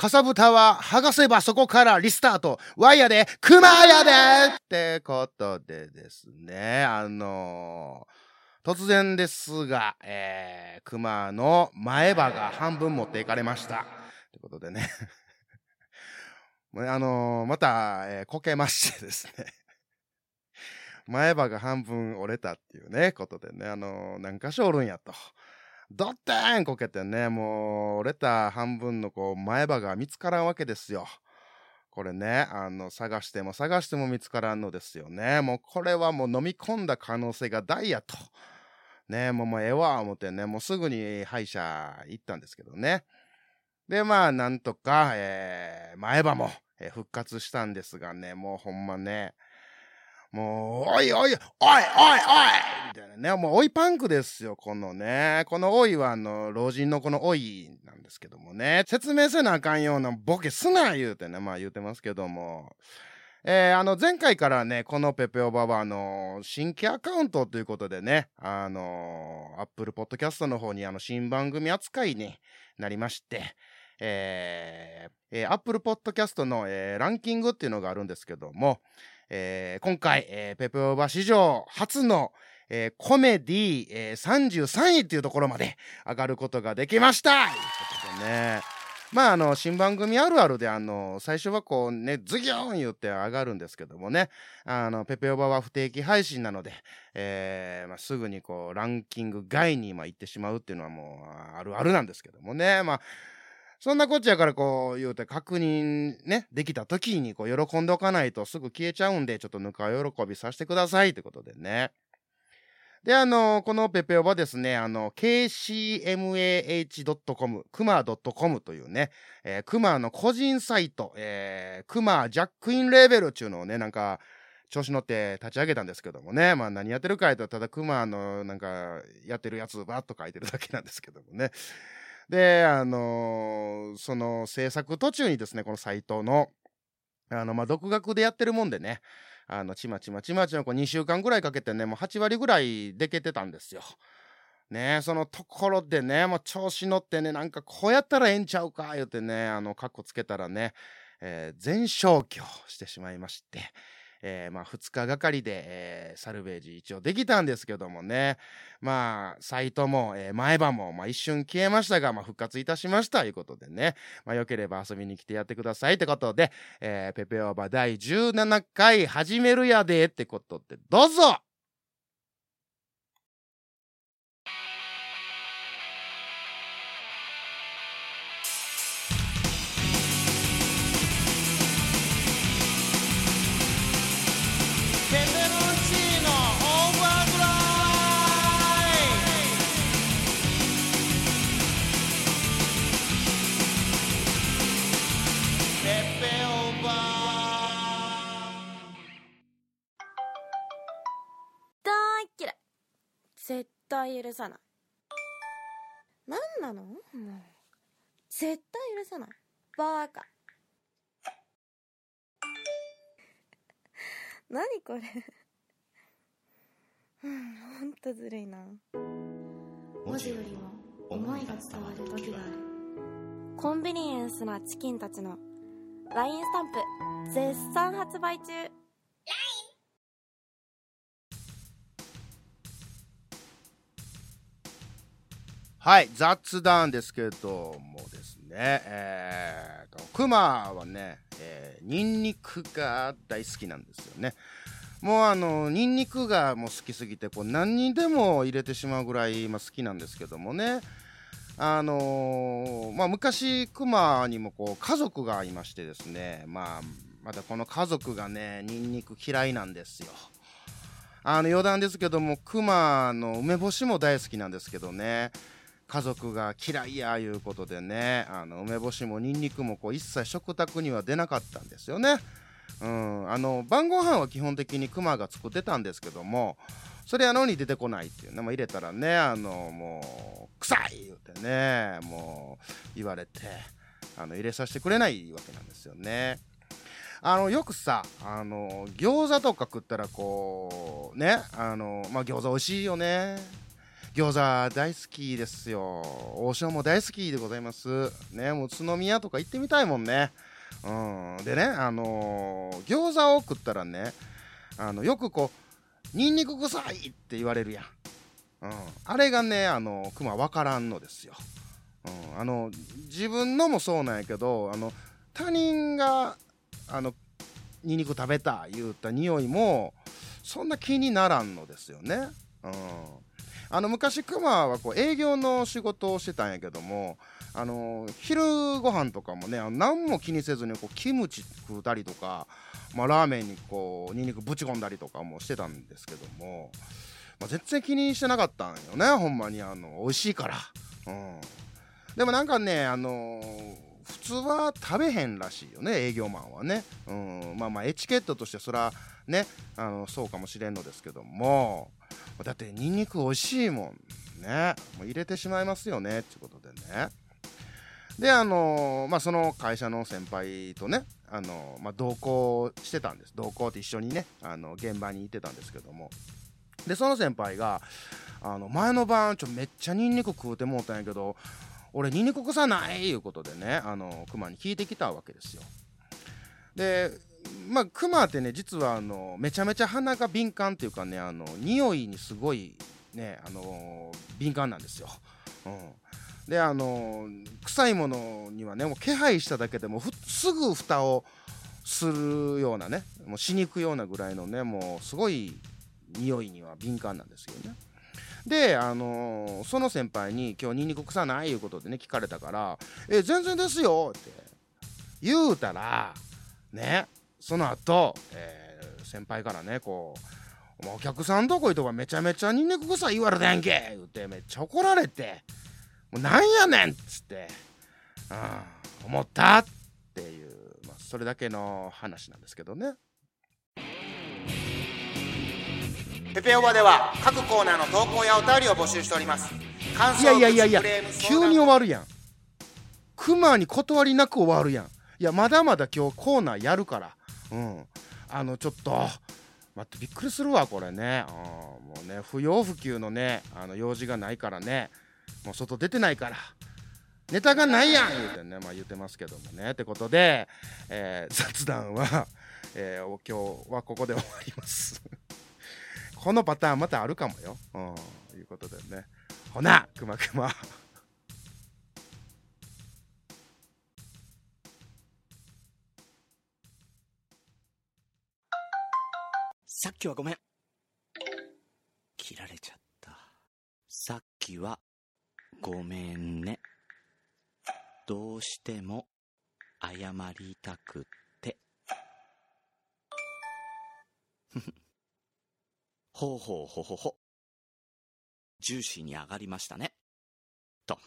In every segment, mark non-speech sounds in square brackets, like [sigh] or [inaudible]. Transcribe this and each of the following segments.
かさぶたは剥がせばそこからリスタート。ワイヤで、クマやでってことでですね、あのー、突然ですが、えー、熊の前歯が半分持っていかれました。ということでね [laughs] あのー、また、えー、こけましてですね [laughs] 前歯が半分折れたっていうね、ことでね、あのー、何箇所おるんやと。ドッテンこけてね、もう折れた半分のこう前歯が見つからんわけですよ。これね、あの、探しても探しても見つからんのですよね。もうこれはもう飲み込んだ可能性が大やと。ね、もうもうええわ、思ってね、もうすぐに歯医者行ったんですけどね。で、まあ、なんとか、えー、前歯も、えー、復活したんですがね、もうほんまね、もう、おいおい、おいおいおいみたいなね、もうおいパンクですよ、このね。このおいは、あの、老人のこのおいなんですけどもね。説明せなあかんようなボケすな言うてね、まあ言うてますけども。えー、あの、前回からね、このペペオバは、あの、新規アカウントということでね、あの、アップルポッドキャストの方に、あの、新番組扱いになりまして、えー、えー、Apple Podcast の、えー、ランキングっていうのがあるんですけども、えー、今回、えー、ペペオバ史上初の、えー、コメディ、えー、33位っていうところまで上がることができましたということでね。まあ、あの、新番組あるあるで、あの、最初はこうね、ズギョーン言って上がるんですけどもね、あの、ペペオバは不定期配信なので、えー、まあ、すぐにこう、ランキング外に、まあ、行ってしまうっていうのはもう、あるあるなんですけどもね、まあ、そんなこっちゃからこう言うて確認ね、できた時にこう喜んでおかないとすぐ消えちゃうんで、ちょっとぬか喜びさせてくださいってことでね。で、あの、このペペオバですね、あの、kcmah.com、クマ .com というね、えー、クマの個人サイト、えー、クマジャックインレーベルっていうのをね、なんか、調子乗って立ち上げたんですけどもね、まあ何やってるかとただクマのなんかやってるやつばっと書いてるだけなんですけどもね。で、あのー、その制作途中にですね、このサイトの、あの、まあ、独学でやってるもんでね、あの、ちまちまちまちまこう2週間ぐらいかけてね、もう8割ぐらいでけてたんですよ。ねそのところでね、もう調子乗ってね、なんかこうやったらええんちゃうか、言うてね、あの、カッコつけたらね、えー、全消去してしまいまして、えー、まあ、2日がかりで、えー、サルベージ一応できたんですけどもね、まあ、サイトも、えー、前歯も、まあ、一瞬消えましたが、まあ、復活いたしましたということでね、まあ、よければ遊びに来てやってくださいってことで、えー、ペペオーバ第17回始めるやでってことで、どうぞ対許さない。何なの？もう。絶対許さない。バーカ。[laughs] 何これ？[laughs] うんほんとずるいな。文字よりも思いが伝わる時がある。コンビニエンスなチキンたちの LINE スタンプ絶賛発売中。はい、雑談ですけどもですね、えーと、クマはね、えー、ニンニクが大好きなんですよね。もうあの、ニンニクがもう好きすぎて、こう何にでも入れてしまうぐらい、まあ、好きなんですけどもね。あのー、まあ、昔、クマにもこう家族がいましてですね、まあ、またこの家族がね、ニンニク嫌いなんですよ。あの余談ですけども、クマの梅干しも大好きなんですけどね。家族が嫌いやいうことでねあの梅干しもニンニクもこう一切食卓には出なかったんですよね。うん、あの晩ご飯は基本的にクマが作ってたんですけどもそれやのに出てこないっていうね、まあ、入れたらねあのもう臭い言うてねもう言われてあの入れさせてくれないわけなんですよね。あのよくさあの餃子とか食ったらこうねあのまあ餃子美味しいよね餃子大好きですよ。王将も大好きでございます。ねもう宇都宮とか行ってみたいもんね。うん。でねあのー、餃子を食ったらねあのよくこうニンニク臭いって言われるやん、うん、あれがねあのクマ分からんのですよ、うん、あの自分のもそうなんやけどあの他人があのニンニク食べた言うた匂いもそんな気にならんのですよね。うん、あの昔クマはこう営業の仕事をしてたんやけどもあの昼ご飯とかもね何も気にせずにこうキムチ食うたりとか、まあ、ラーメンにこうニンニクぶち込んだりとかもしてたんですけども、まあ、全然気にしてなかったんよねほんまにあの美味しいから。うん、でもなんかねあの普通は食べへんらしいよね営業マンはね、うん、まあまあエチケットとしてそらねあのそうかもしれんのですけども。だってニンニク美味しいもんね。もう入れてしまいますよね。ってことでね。であのまあその会社の先輩とねあの、まあ、同行してたんです。同行って一緒にねあの現場に行ってたんですけども。でその先輩があの前の晩ちょめっちゃニンニク食うてもうたんやけど俺ニンニク臭ないいうことでねあのクマに聞いてきたわけですよ。でまあクマってね実はあのめちゃめちゃ鼻が敏感っていうかねあの匂いにすごいねあの敏感なんですよ、うん、であの臭いものにはねもう気配しただけでもすぐ蓋をするようなねもうしに行くようなぐらいのねもうすごい匂いには敏感なんですよね。で、あの、その先輩に今日ニンニク臭ないいうことでね聞かれたから「え全然ですよ」って言うたらねその後、えー、先輩からねこう「お客さんとこ行とかめちゃめちゃニンニク臭い言われたやんけ」言うてめっちゃ怒られて「もうなんやねん」っつって、うん、思ったっていう、まあ、それだけの話なんですけどね。ペペオバでは各コーナーの投稿やお便りを募集しております。感想いやいやいやいや急に終わるやん。クマに断りなく終わるやん。いやまだまだ今日コーナーやるからうん。あのちょっと待ってびっくりするわこれね、うん、もうね不要不急のねあの用事がないからね。もう外出てないから。ネタがないやん言うてねまあ言ってますけどもね。ってことで、えー、雑談は、えー、今日はここで終わります。このパターンまたあるかもよ。うん、いうことでね。ほな、くまくま。さっきはごめん。切られちゃった。さっきはごめんね。どうしても謝りたくって。ほうほうほほほ。ジューシーに上がりましたね。と。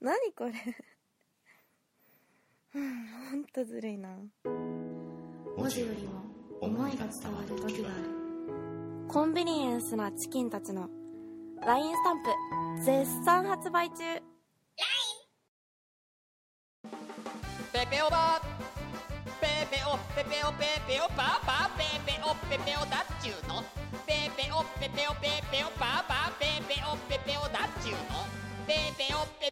何これうん、ほんとずるいな。文字よりも思いが伝わる時がある。コンビニエンスなチキンたちの LINE スタンプ絶賛発売中。LINE! ペペオバペペオペペオペペオパパペペオペペオだっちゅうの。ペペオペペオペペオパパペペオペペオだっちゅうの。ペペオペ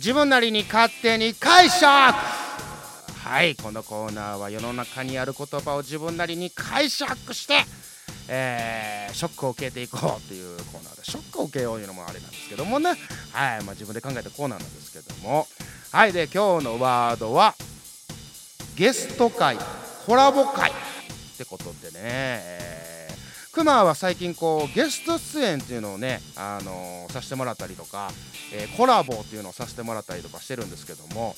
自分なりに勝手に解釈はいこのコーナーは世の中にある言葉を自分なりに解釈してえー、ショックを受けていこうというコーナーでショックを受けようというのもあれなんですけどもね。はい、まあ、自分で考えたコーナーなんですけども。はいで今日のワードはゲスト会コラボ会ってことでね、えー、クマは最近こうゲスト出演っていうのをね、あのー、させてもらったりとか、えー、コラボっていうのをさせてもらったりとかしてるんですけども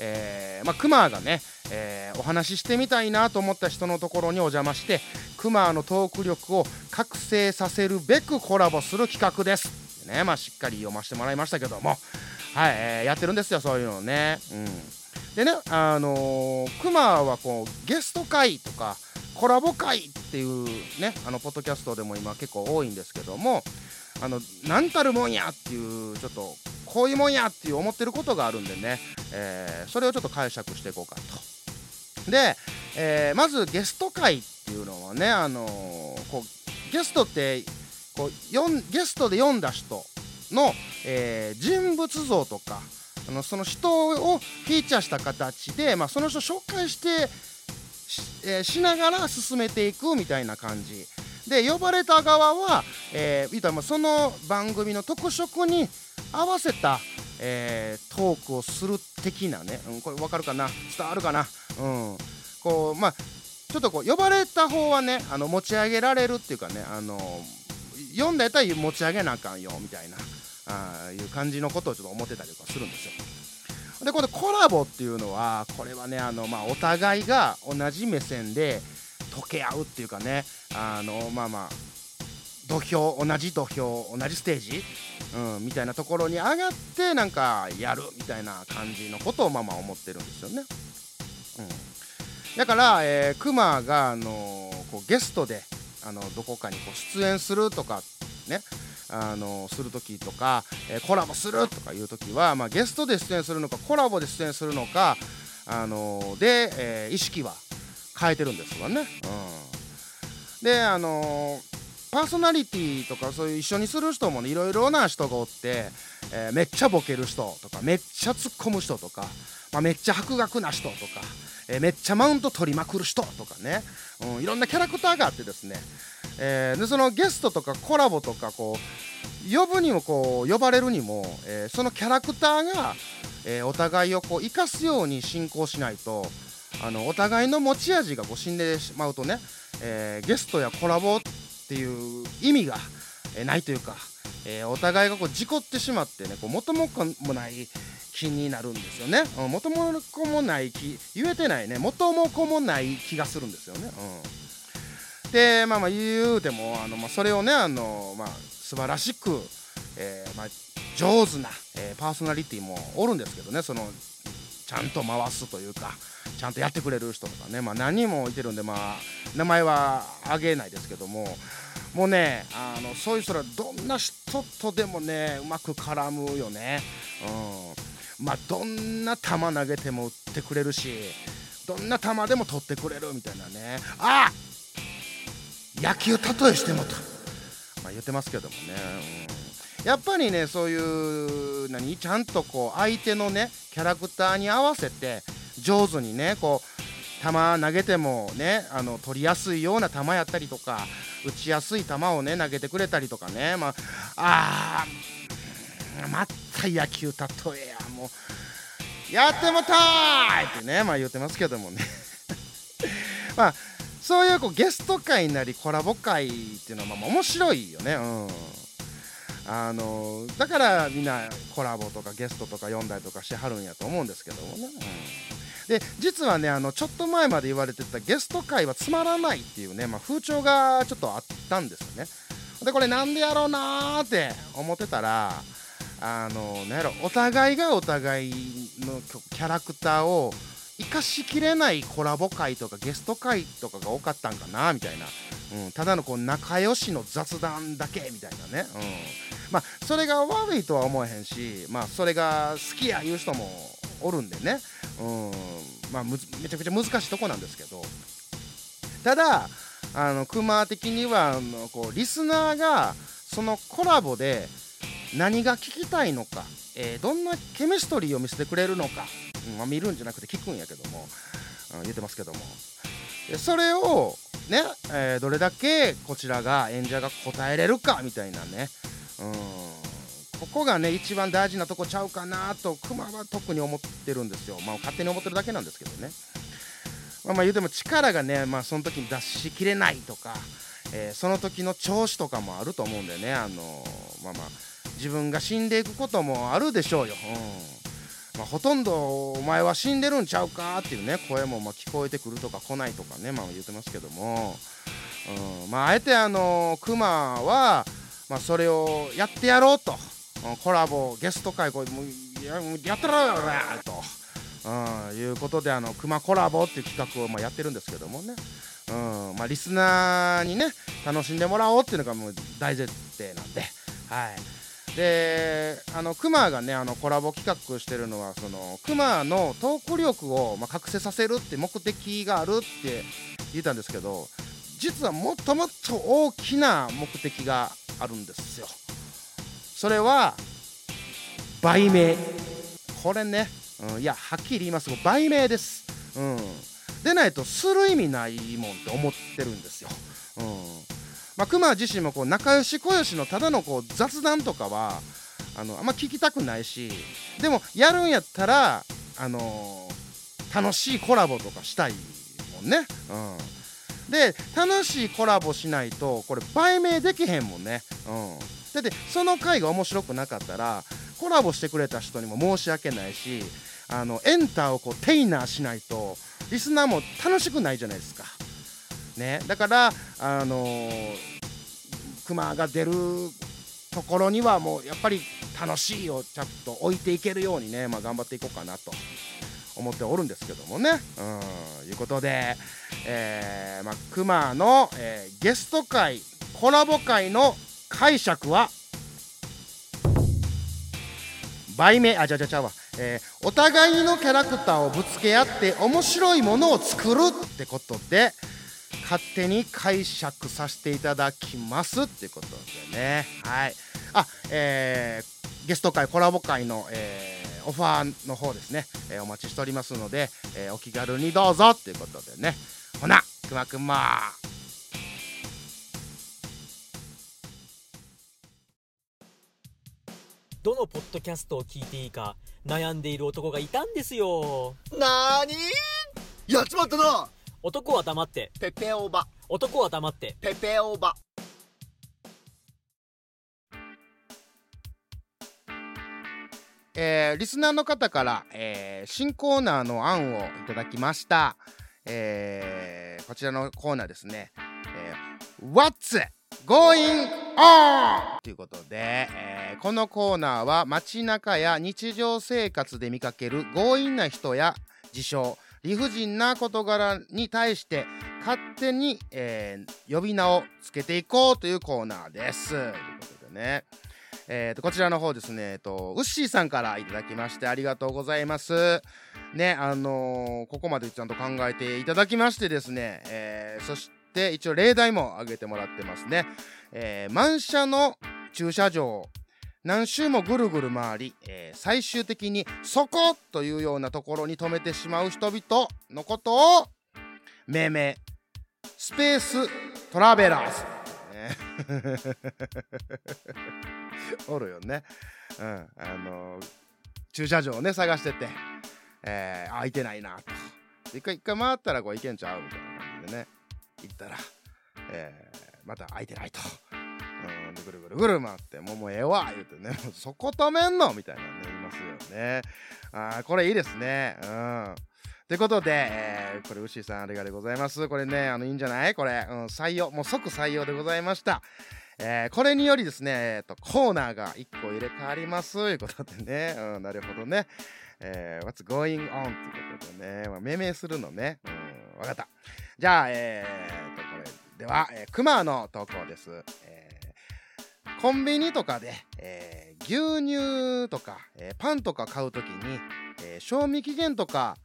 えー、まあ、クマがね、えー、お話ししてみたいなと思った人のところにお邪魔してクマのトーク力を覚醒させるべくコラボする企画です。ねまあ、しっかり読ませてもらいましたけども、はい、えー、やってるんですよそういうのね。うん、でねあのー、クマはこうゲスト会とかコラボ会っていうねあのポッドキャストでも今結構多いんですけどもあの何たるもんやっていうちょっとこういうもんやっていう思ってることがあるんでね、えー、それをちょっと解釈していこうかと。で、えー、まずゲスト会っていうのはねあのこうゲストってこうよんゲストで読んだ人の、えー人物像とかあのその人をフィーチャーした形で、まあ、その人を紹介して,、えーしながら進めていくみたいな感じ。で呼ばれた側は、えーたその番組の特色に合わせた、えートークをする的なね、うん、これ分かるかな？伝わるかな？うん。こうまあちょっとこう呼ばれた方はねあの持ち上げられるっていうかねあの読んだやったら持ち上げなあかんよみたいなあいう感じのことをちょっと思ってたりとかするんですよ。でこれコラボっていうのはこれはねあの、まあ、お互いが同じ目線で溶け合うっていうかねあのまあまあ土俵同じ土俵同じステージ、うん、みたいなところに上がってなんかやるみたいな感じのことをまあまあ思ってるんですよね。うん、だから、えー、クマが、あのーこうゲストであのどこかにこう出演するとかねあのする時とか、えコラボするとかいう時は、まあ、ゲストで出演するのかコラボで出演するのか、あので、えー意識は変えてるんですわね。うん、であのパーソナリティとかそういう一緒にする人もねいろいろな人がおって、えーめっちゃボケる人とかめっちゃ突っ込む人とか、まあ、めっちゃ博学な人とか、えーめっちゃマウント取りまくる人とかね、うん、いろんなキャラクターがあってですね、えーでそのゲストとかコラボとかこう呼ぶにもこう呼ばれるにも、えーそのキャラクターが、えーお互いをこう生かすように進行しないとあのお互いの持ち味がこう死んでしまうとね、えゲストやコラボっていう意味が、えないというか、えお互いがこう事故ってしまってねこう元も子もない気になるんですよね、うん、元も子もない気言えてないね元も子もない気がするんですよね、うん、でまあまあ言うてもあの、まあ、それをねあの、まあ、素晴らしく、えーまあ、上手な、えーパーソナリティもおるんですけどねそのちゃんと回すというかちゃんとやってくれる人とかね、まあ、何人もいてるんで、まあ、名前は挙げないですけどももうねあのそういう人らどんな人とでもねうまく絡むよね、うん、まあどんな球投げても打ってくれるしどんな球でも取ってくれるみたいなね。あ野球例えしてもと、まあ、言ってますけどもね、うん、やっぱりねそういう何？ちゃんとこう相手のねキャラクターに合わせて上手にねこう球投げてもねあの取りやすいような球やったりとか打ちやすい球をね投げてくれたりとかね。まああーまた野球例えやもう。やってもたーいってねまあ言ってますけどもね。ま [laughs] あそういうこうゲスト会なりコラボ会っていうのはまあ面白いよね。うん。あのだからみんなコラボとかゲストとか読んだりとかしてはるんやと思うんですけどもね、うん。で実はねあのちょっと前まで言われてたゲスト会はつまらないっていうね、まあ、風潮がちょっとあったんですよね。でこれなんでやろうなーって思ってたらあのなんやろお互いがお互いのキャラクターを生かしきれないコラボ会とかゲスト会とかが多かったんかなみたいな、うん、ただのこう仲良しの雑談だけみたいなね、うん、まあそれが悪いとは思えへんしまあそれが好きや言う人もおるんでね、うん。まあ、むめちゃくちゃ難しいとこなんですけど。ただあのクマ的にはあのこうリスナーがそのコラボで何が聞きたいのか、えーどんなケミストリーを見せてくれるのか、まあ、見るんじゃなくて聞くんやけども、うん言ってますけども。それをね、えーどれだけこちらが演者が答えれるかみたいなね、うん、ここがね一番大事なとこちゃうかなとクマは特に思ってるんですよ。まあ勝手に思ってるだけなんですけどね。まあまあ言うても力がねまあその時に出しきれないとか、えーその時の調子とかもあると思うんでね。あのまあまあ自分が死んでいくこともあるでしょうよ、うん。まあ、ほとんどお前は死んでるんちゃうかっていうね声もまあ聞こえてくるとか来ないとかねまあ言ってますけども、うん、まああえてあのクマはまあそれをやってやろうと。うんコラボゲスト会こうやもうやってろよと、うん、いうことであのクマコラボっていう企画をまあやってるんですけどもね、うんまあ、リスナーにね楽しんでもらおうっていうのがもう大前提なんではいであのクマがねあのコラボ企画してるのはそのクマのトーク力を、まあ、覚醒させるって目的があるって言ったんですけど実はもっともっと大きな目的があるんですよ。それは売名。これね、うん、いやはっきり言います。が売名です、うん、でないとする意味ないもんって思ってるんですよ、うん。まあ、熊自身もこう仲良し小良しのただのこう雑談とかはあのあんま聞きたくないしでもやるんやったら、あのー楽しいコラボとかしたいもんね、うん、で楽しいコラボしないとこれ売名できへんもんね、うん、だってその回が面白くなかったらコラボしてくれた人にも申し訳ないしあのエンターをこうテイナーしないとリスナーも楽しくないじゃないですか。ね、だからあのー、クマが出るところにはもうやっぱり楽しいをちゃんと置いていけるようにね、まあ、頑張っていこうかなと思っておるんですけどもね。うんいうことで、えーまあ、クマの、えーゲスト会コラボ会の解釈は売名あじゃじゃちゃうわ、えーお互いのキャラクターをぶつけ合って面白いものを作るってことで勝手に解釈させていただきますってことでね。はい。あえーゲスト会コラボ会の、えーオファーの方ですね、えーお待ちしておりますので、えーお気軽にどうぞっていうことでね。ほなくまくま。どのポッドキャストを聞いていいか悩んでいる男がいたんですよ。なーにやっちまったな男は黙って。ペペオバ男は黙って。ペペオバえーリスナーの方から、えー新コーナーの案をいただきました、えーこちらのコーナーですね、えー What's going on? ということで、えーこのコーナーは街中や日常生活で見かける強引な人や事象理不尽な事柄に対して勝手に、えー呼び名をつけていこうというコーナーです。ということでね。えーとこちらの方ですね、えっと、ウッシーさんからいただきましてありがとうございます。ね、あのーここまでちゃんと考えていただきましてですね、えーそして一応例題も挙げてもらってますね。えー満車の駐車場何周もぐるぐる回り、えー最終的にそこというようなところに止めてしまう人々のことを命名スペーストラベラーズ、ね [laughs] おるよね。うん。あのー駐車場をね、探してて、えー空いてないなと。一回一回回ったらこう行けんちゃうみたいな感じでね、行ったら、えーまた空いてないと。うん、でぐるぐるぐる回って、もうもうええわ言うてね、そこ止めんのみたいなね、いますよね。あーこれいいですね。うん。ということで、えーこれ、牛さんありがとうございます。これね、あの、いいんじゃないこれ、うん、採用、もう即採用でございました。えーこれによりですね、えーと、コーナーが1個入れ替わりますいうことでね、うん、なるほどね。えー What's going on? ということでね、まあ、命名するのね。うん、わかった。じゃあ、えーと、これでは、えー、クマの投稿です。えーコンビニとかで、えー牛乳とか、えーパンとか買うときに、えー賞味期限とか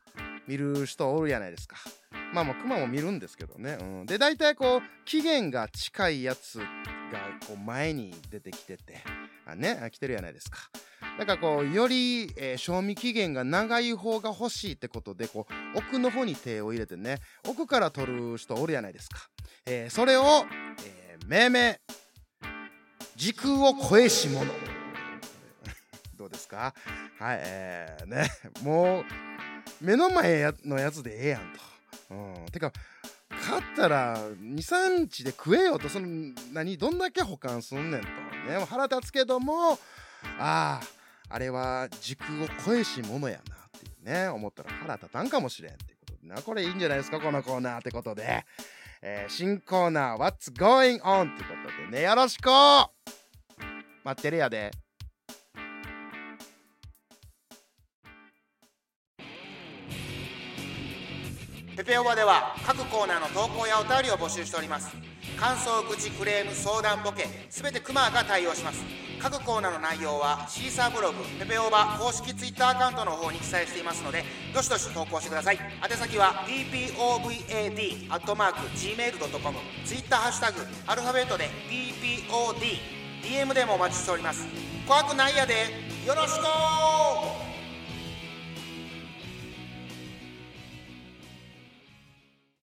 見る人おるやないですか。まあまあ、クマも見るんですけどね。うん、で、大体こう、期限が近いやつがこう前に出てきてて、あね、来てるやないですか。だからこう、より、えー賞味期限が長い方が欲しいってことで、こう、奥の方に手を入れてね、奥から取る人おるやないですか。えーそれを、えー命名、時空を超えし者。[laughs] どうですか？はい、えー、ね、もう、目の前のやつでええやんと。うん、てか、買ったら23日で食えよと。その何どんだけ保管すんねんと。ね腹立つけどもあああれは時空を超えしものやなっていうね思ったら腹立たんかもしれんってことでな。これいいんじゃないですか？このコーナーってことで、えー新コーナー What's Going On? ってことでね。よろしく!待ってるやで。ペペオバでは各コーナーの投稿やお便りを募集しております。感想口クレーム相談ボケすべてクマが対応します。各コーナーの内容はシーサーブログペペオバ公式 Twitter アカウントの方に記載していますのでどしどし投稿してください。宛先は ppobad.gmail.com ツイッターハッシュタグアルファベットで ppod DM でもお待ちしております。怖くないやで。よろしく